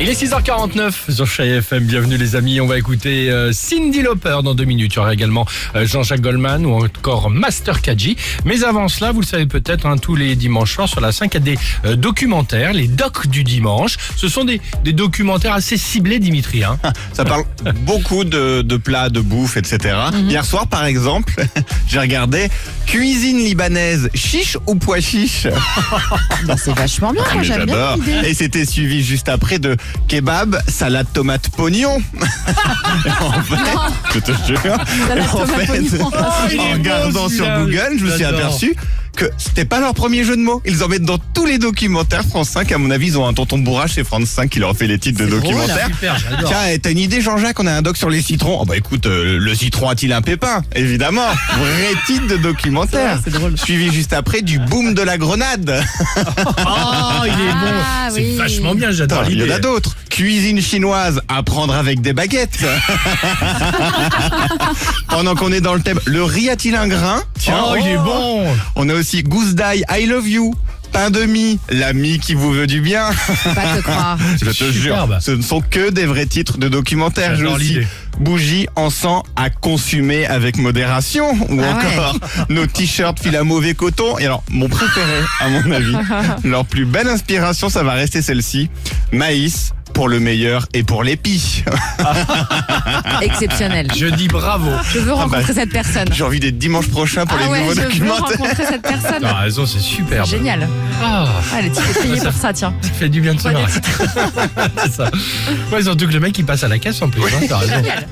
Il est 6h49 sur Chai FM. Bienvenue les amis. On va écouter euh, Cindy Lauper dans deux minutes. Il y aura également euh, Jean-Jacques Goldman ou encore Master Kaji. Mais avant cela, vous le savez peut-être, hein, tous les dimanches soirs sur la 5, il y a des euh, documentaires, les docs du dimanche. Ce sont des, des documentaires assez ciblés, Dimitri. Hein. Ça parle beaucoup de, de plats, de bouffe, etc. Hier soir, par exemple, j'ai regardé cuisine libanaise, chiche ou pois chiche? Bah, c'est vachement bien, bien j'adore. l'idée. Et c'était suivi juste après de kebab, salade tomate pognon. en fait, je te jure. Salade en tomate fait, pognon. il est en beau, regardant sur. Google, je me suis aperçu que c'était pas leur premier jeu de mots. Ils en mettent dans tous les documentaires France 5. À mon avis, ils ont un tonton bourrage chez France 5 qui leur fait les titres de drôle, documentaires. super, j'adore. Tiens, eh, t'as une idée Jean-Jacques On a un doc sur les citrons. Oh bah écoute, euh, le citron a-t-il un pépin? Évidemment, vrai titre de documentaire. C'est drôle. Suivi juste après du boom de la grenade. Oh, il est bon. Ah, C'est oui. vachement bien, j'adore Il y en a d'autres. Cuisine chinoise, apprendre avec des baguettes. Pendant qu'on est dans le thème, le riz a-t-il un grain? Tiens, Oh, il est bon. On a aussi gousse d'ail, I love you. Pain de mie, l'ami qui vous veut du bien. Faut pas te croire. Je te Superbe. jure, ce ne sont que des vrais titres de documentaires. J'ai J'adore aussi l'idée. bougie, encens à consommer avec modération ou Ah ouais. encore nos t-shirts fil à mauvais coton. Et alors, mon préféré, à mon avis, leur plus belle inspiration, ça va rester celle-ci. Maïs pour le meilleur et pour l'épi. Exceptionnel. Je dis bravo. Je veux rencontrer bah, cette personne. J'ai envie d'être dimanche prochain pour Ah les ouais, nouveaux je veux documentaires. rencontrer cette personne. T'as raison, c'est superbe. Génial. Ah, Ah, type est payé Ça- pour ça, tiens. ça fait du bien de se marrer. C'est ça. Ouais, surtout que le mec il passe à la caisse en plus. hein, t'as raison. Génial.